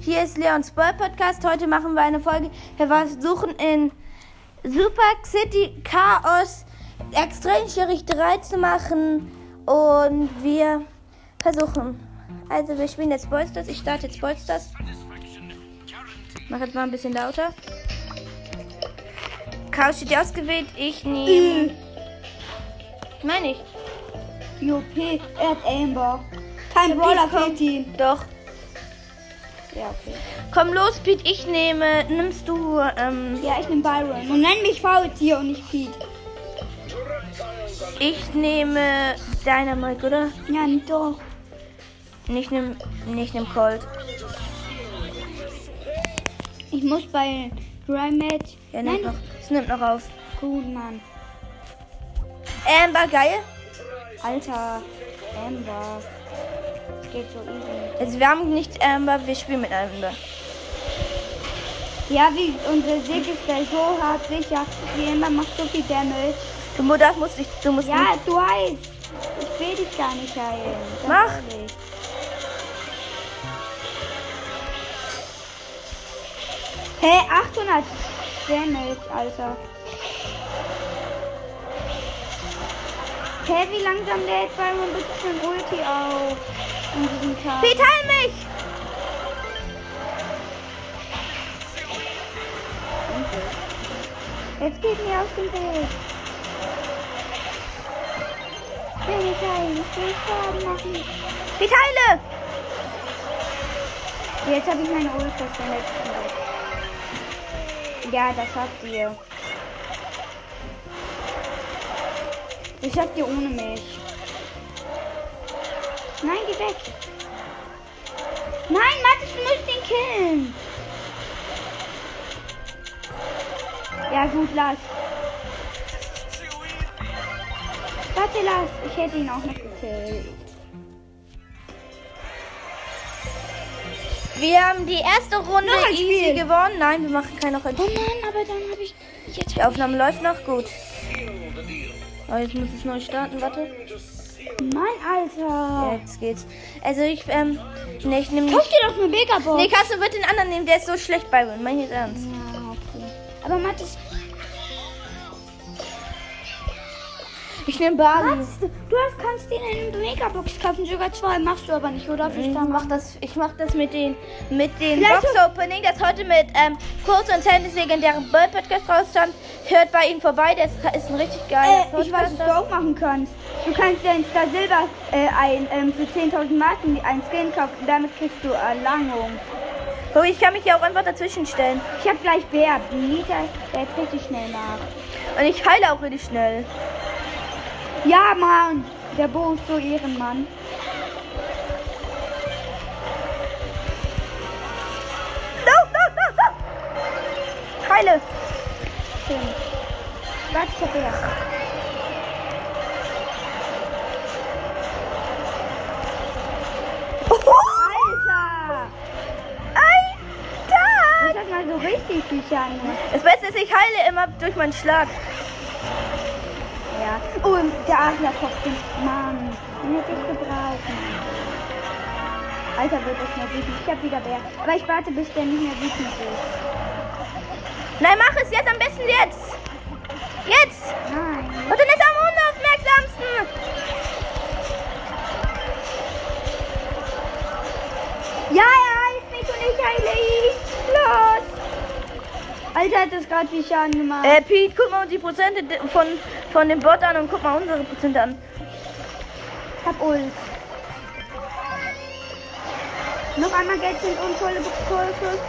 Hier ist Leons Boy Podcast. Heute machen wir eine Folge. Wir versuchen in Super City Chaos extrem schwierig 3 zu machen. Und wir versuchen. Also wir spielen jetzt Bolsters. Ich starte jetzt Bolsters. Mach jetzt mal ein bisschen lauter. Chaos steht ausgewählt. Ich nehme. Meine ich. UP, er hat Amber. Kein Brawler komm. fehlt ihm. Doch. Ja, okay. Komm los, Pete. Ich nehme. Nimmst du. Ähm, Ja, ich nehm Byron. Und nenn mich Faultier und nicht Pete. ich nehme Dynamite, oder? Ja, doch. Nicht nimm, nicht nimm Colt. Ich muss bei Dry Match. Ja, nimmt noch. Es nimmt noch auf. Gut, Mann. Amber, geil. Alter, Amber. Geht so easy. Also wir haben nicht Amber, wir spielen mit Amber. Ja, wie unser Sieg ist der so hart sicher. Wie immer macht so viel Damage. Du mu- darfst, musst dich, du musst Ja, du weißt. Ich will dich gar nicht heilen. Ganz Mach. Hey, 800 Damage, Alter. Hey, wie langsam lädt Byron bitte schon Ulti auf? In diesem Tag. Pete, heil mich! Jetzt geht mir aus dem Weg. Ich heilen, ich will Schaden machen. Pete, heile! Jetzt habe ich meine Ulti verschwendet. Ja, das schafft ihr. Das schafft ihr ohne mich. Nein, geh weg. Nein, Mathis, du musst ihn killen. Ja, gut, lass. Warte, lass. Ich hätte ihn auch noch gekillt. Wir haben die erste Runde Noch easy Spiel. gewonnen. Nein, wir machen keine noch ein Oh Mann, aber dann habe ich... Jetzt Die Aufnahme läuft noch gut. Oh, jetzt muss es neu starten, warte. Mann, Alter. Ja, jetzt geht's. Also ich, ähm, ne, ich nehme Kauf dir doch eine Megabox. Nee, kannst du bitte den anderen nehmen, der ist so schlecht bei mir. Mein ich jetzt ernst. Ja, okay. Aber Mathis, Ich nehme Bali. was? Du hast, kannst dir eine Megabox kaufen, sogar zwei. Machst du aber nicht, oder? Ich mach das, ich mach das mit den, mit den Vielleicht Box Opening, das heute mit ähm, Kurz und Tennis legendären Bird Podcast rausstand. Hört bei ihm vorbei, das ist ein richtig geiler Äh, ich weiß, was du auch machen kannst. Du kannst dir ein Star Silber äh, ein, ähm, für 10.000 Marken ein Skin kaufen. und Damit kriegst du Erlangung. Guck, ich kann mich ja auch einfach dazwischen stellen. Ich hab gleich Bär. Nita, der jetzt richtig schnell nach. Und ich heile auch richtig schnell. Ja, Mann. Der Bo ist so Ehrenmann. No, no, no, no. Heile. Schön. Hab Bär. Alter! Alter! Das hat mal so richtig viel Schaden. Das Beste ist, ich heile immer durch meinen Schlag. Ja. Oh, der Adlerkopf, den Mann. Den hätte ich gebraucht. Alter, wird das mal wütend. Ich hab wieder Bär. Aber ich warte, bis der nicht mehr wütend ist. Nein, mach es jetzt am besten jetzt. Jetzt. Nein. Und dann ist er am unaufmerksamsten. Ja, er Alter, hat das gerade viel Schaden gemacht. Äh, Pete, guck mal die Prozente von, von dem Bot an und guck mal unsere Prozente an. Ich hab Ult. Noch einmal Geld sind und volle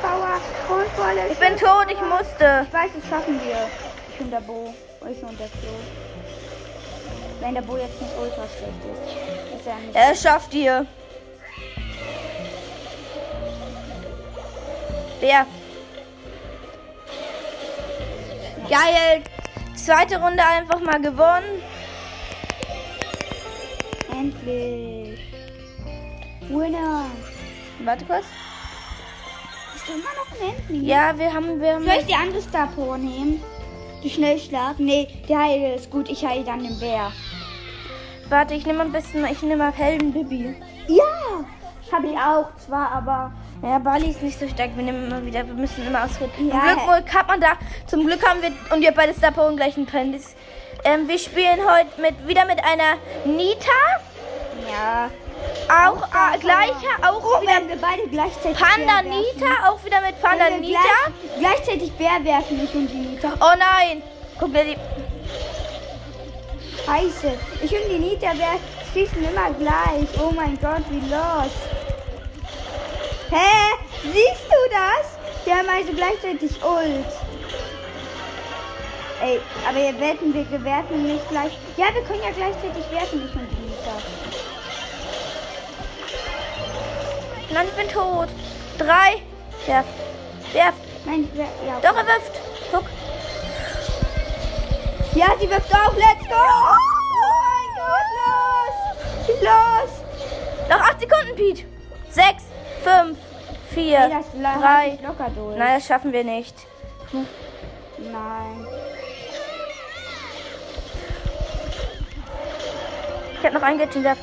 Power und volle Ich bin tot, ich musste. Ich weiß, das schaffen wir. Ich bin der Bo. Oh, ich bin der Flo. Wenn der Bo jetzt nicht ultra schlecht ist. Ist er nicht. Er schafft ihr. Wer? Geil. Zweite Runde einfach mal gewonnen. Endlich. Winner. Warte kurz. Ist immer noch ein Endlich. Ja, wir haben, wir haben. Soll ich die andere Star Power nehmen? Die Schnellschlag? Nee, der Heil ist gut. Ich heile dann den Bär. Warte, ich nehme am besten, ich nehme mal Heldenbaby. Ja! Habe ich auch zwar, aber Ja, Bali ist nicht so stark. Wir nehmen immer wieder, wir müssen immer ausrücken. Ja. Zum Glück hat man da. Zum Glück haben wir und wir beide Star Power gleichen Pendis. Ähm, wir spielen heute mit wieder mit einer Nita. ja. Auch äh, gleicher, auch Oh, wieder wir beide gleichzeitig Panda. Nita, auch wieder mit Panda wir Nita. Gleich, gleichzeitig Bär werfen, ich und die Nita. Oh nein! Guck dir die. Scheiße. Ich und die Nita Bär schießen immer gleich. Oh mein Gott, wie los. Siehst du das? Die haben also gleichzeitig Ult. Ey, aber ihr wetten, wir werfen nicht gleich. Ja, wir können ja gleichzeitig werfen, ich und Nita. Nein, ich bin tot. Drei. Werf. Werf. Nein, ich wer ja. Doch, er wirft. Guck. Ja, sie wirft auch. Let's go. Oh mein Gott, los. Los. Noch acht Sekunden, Pete. Sechs, fünf, vier, Nee, das la- drei. halt ich locker durch. Nein, das schaffen wir nicht. Nein. Ich habe noch ein Gadget.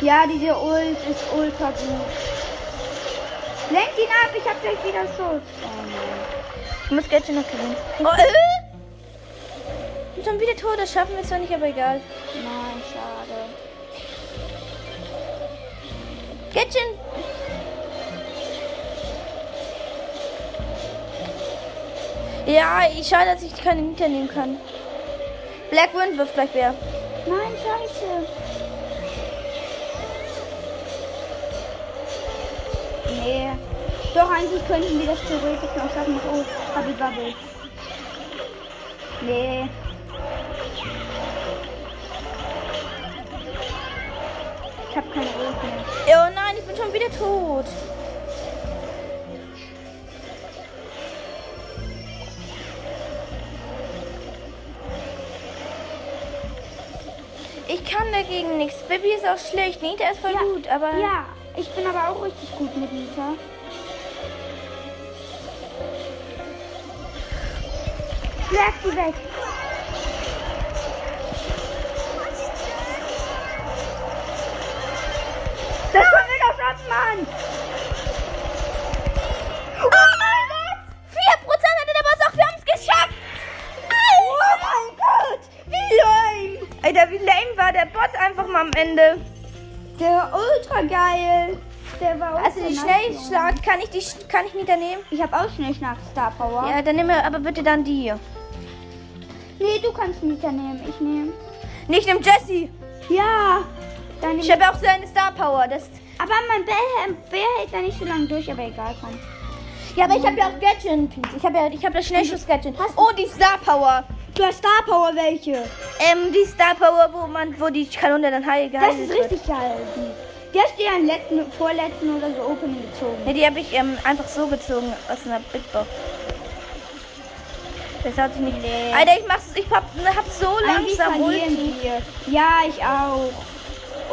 Ja, diese Ult ist ultra gut. Lenk ihn ab, ich hab gleich wieder Schutz. Oh nein. Ich muss Gadget noch gewinnen. Oh, äh? Schon wieder tot. Das schaffen wir zwar nicht, aber egal. Nein, schade. Gadget. Ja, ich schade, dass ich keine Nita nehmen kann. Black Wind wirft gleich wer. Nein, scheiße. Nee. Doch, eigentlich könnten wir das theoretisch noch schaffen. Oh, hab ich Bubble. Nee. Ich hab keine Ult mehr. Bin schon wieder tot. Ich kann dagegen nichts. Baby ist auch schlecht. Nita ist voll Ja, gut, aber. Ja, ich bin aber auch richtig gut mit Nita. Schlag sie weg. Schaffen, Mann. Oh mein Gott! 4% hatte der Boss auch. Wir haben es geschafft! Oh mein Gott, wie lame. Alter, wie lame war der Bot einfach mal am Ende. Der war ultra geil. Der war Also die ultra Schnellschlag, kann ich die kann ich Nita nehmen? Ich habe auch Schnellschlag Star Power. Ja, dann nimm mir aber bitte dann die. Nee, du kannst Nita nehmen. Ich nehme. Nicht nimm Jessie. Ja. Dann Ich habe auch so eine Star Power. Das Aber mein Bär, Bär hält da nicht so lange durch, aber egal, komm. ja, aber ich habe ja auch Gadget. Ich habe ja, ich habe das Schnellschuss-Gadget. Oh, die Star Power. Du hast Star Power welche? Ähm, die Star Power, wo man, wo die Kanone dann heil Das geheilt ist wird. richtig geil. Die hast du ja im letzten, vorletzten oder so Opening gezogen. Ne, die habe ich ähm, einfach so gezogen aus einer Big Box. Das hat sich nicht. Nee. Alter, ich mach's, ich hab, hab so langsam Ulti. Ja, ich auch.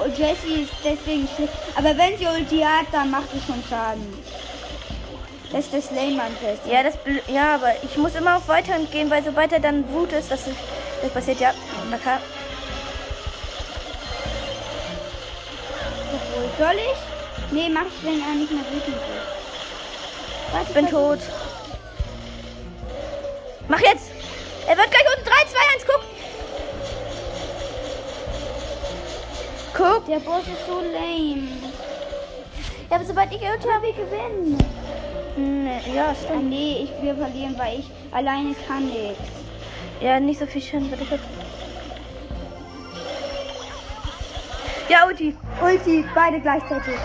Und Jessie ist deswegen schlecht. Aber wenn sie Ulti hat, dann macht sie schon Schaden. Das ist das Lame an Jessie. Ja, das, ja, aber ich muss immer auf Weiterhin gehen, weil sobald er dann Wut ist, das, ist, das passiert ja. Na klar. Obwohl, soll ich? Nee, mach ich, wenn er nicht mehr wütend ist. Warte, Ich bin tot. Mach jetzt! Er wird gleich Der Boss ist so lame. Ja, aber sobald ich Ulti Aber wir gewinnen. Nee, ja, Ah, stimmt. nee, ich will verlieren, weil ich alleine kann nichts. Ja, nicht so viel Schaden, bitte. Ja, Ulti. Ulti, beide gleichzeitig.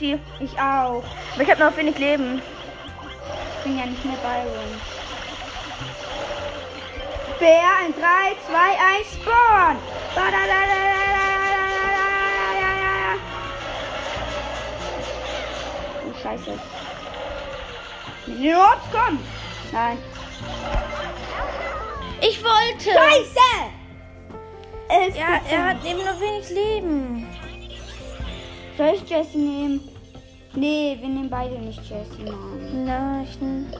Ulti. Ich auch. Aber ich hab noch wenig Leben. Ich bin ja nicht mehr Byron. Bär in 3, 2, 1, Spawn! Oh, scheiße. Orbs, komm! Nein. Ich wollte. Scheiße! Ja, er hat eben noch wenig Leben. Soll ich Jesse nehmen? Nee, wir nehmen beide nicht Jesse, Mann. Nachrichten.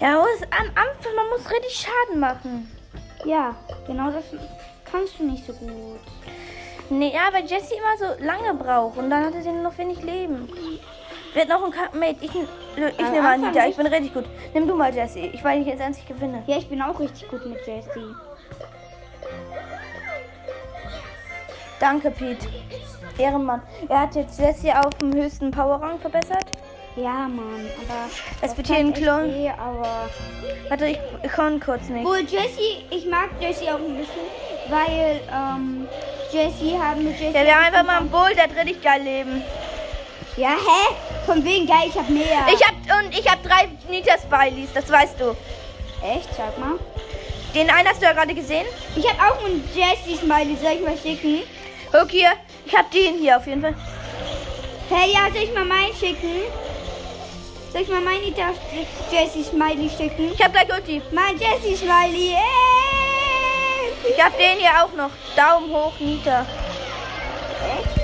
Ja, man muss am Anfang, man muss richtig Schaden machen. Ja, genau das kannst du nicht so gut. Nee, ja, weil Jesse immer so lange braucht und dann hat er sie nur noch wenig Leben. Wird noch ein Mate. Ich, ich nehme an, Anfang Nita. Ich bin richtig gut. Nimm du mal Jesse. Ich weiß nicht, jetzt ich gewinne. Ja, ich bin auch richtig gut mit Jesse. Danke, Pete. Ehrenmann. Er hat jetzt Jesse auf dem höchsten Powerrang verbessert. Ja, Mann, aber. Es wird hier ein Klon. weh, aber. Warte, ich, ich kann kurz nicht. Wohl Jesse, ich mag Jesse auch ein bisschen, weil ähm, Jesse haben mit Jesse. Ja, wir haben einfach mal einen Bull, der hat richtig geil Leben. Ja, hä? Von wegen geil, ich hab mehr. Ich hab und ich hab drei Nita Spileys, das weißt du. Echt, sag mal. Den einen hast du ja gerade gesehen. Ich hab auch einen Jesse Smiley, soll ich mal schicken? Guck hier, ich hab den hier auf jeden Fall. Hey, ja, soll ich mal meinen schicken? Soll ich mal meinen Nita Jesse Smiley schicken? Ich hab gleich Ulti. Mein Jesse Smiley, ey! Ich hab den hier auch noch. Daumen hoch, Nita. Echt?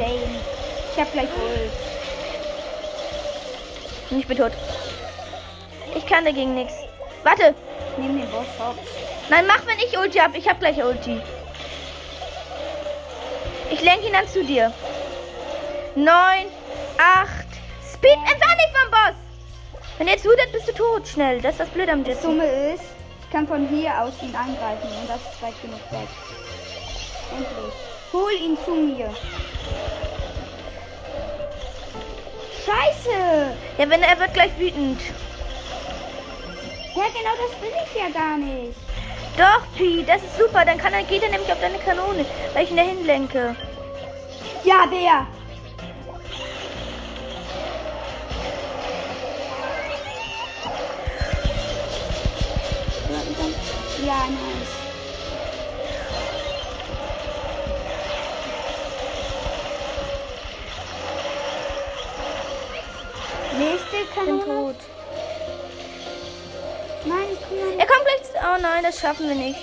Lame. Ich hab gleich Ult. Ich bin tot. Ich kann dagegen nichts. Warte. Nimm den Boss hopp. Nein, mach, wenn ich Ulti hab. Ich hab gleich Ulti. Ich lenke ihn dann zu dir. Neun, acht. Speed, entferne dich vom Boss. Wenn er jetzt wütet, bist du tot. Schnell. Das ist das Blöde am Jesse. Dumme ist, ich kann von hier aus ihn angreifen und das ist weit genug weg. Endlich. Hol ihn zu mir. Scheiße! Ja, wenn er wird gleich wütend. Ja, genau das will ich ja gar nicht. Doch, Pi, das ist super. Dann kann er, geht er nämlich auf deine Kanone, weil ich ihn dahin lenke. Ja, der. Ja, nice. Nein, das schaffen wir nicht.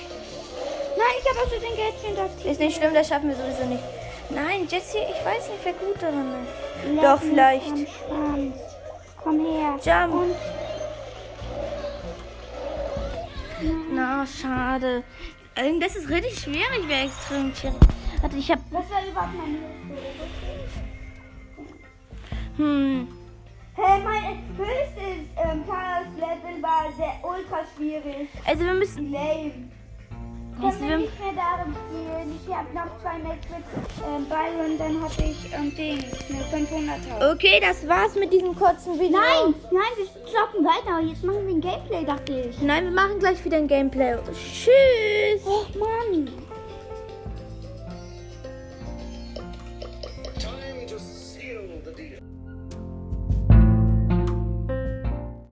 Nein, ich habe also den Gätchen aktiv. Ist nicht schlimm, das schaffen wir sowieso nicht. Nein, Jesse, ich weiß nicht, wer gut darin ist. Leck Doch, vielleicht. Komm her. Jump. Und Na, schade. Das ist richtig schwierig, wäre extrem schwierig. Warte, ich hab. was war überhaupt meine? Hm. Hey, mein höchstes ähm, Chaos-Level war sehr ultra schwierig. Also wir müssen. Lame. Also wir nicht mehr darum spielen. Ich habe noch zwei Max mit ähm, Byron, dann habe ich ähm, Ding, eine 500er. okay, das war's mit diesem kurzen Video. Nein, nein, wir zocken weiter. Jetzt machen wir ein Gameplay, dachte ich. Nein, wir machen gleich wieder ein Gameplay. Tschüss. Oh Mann.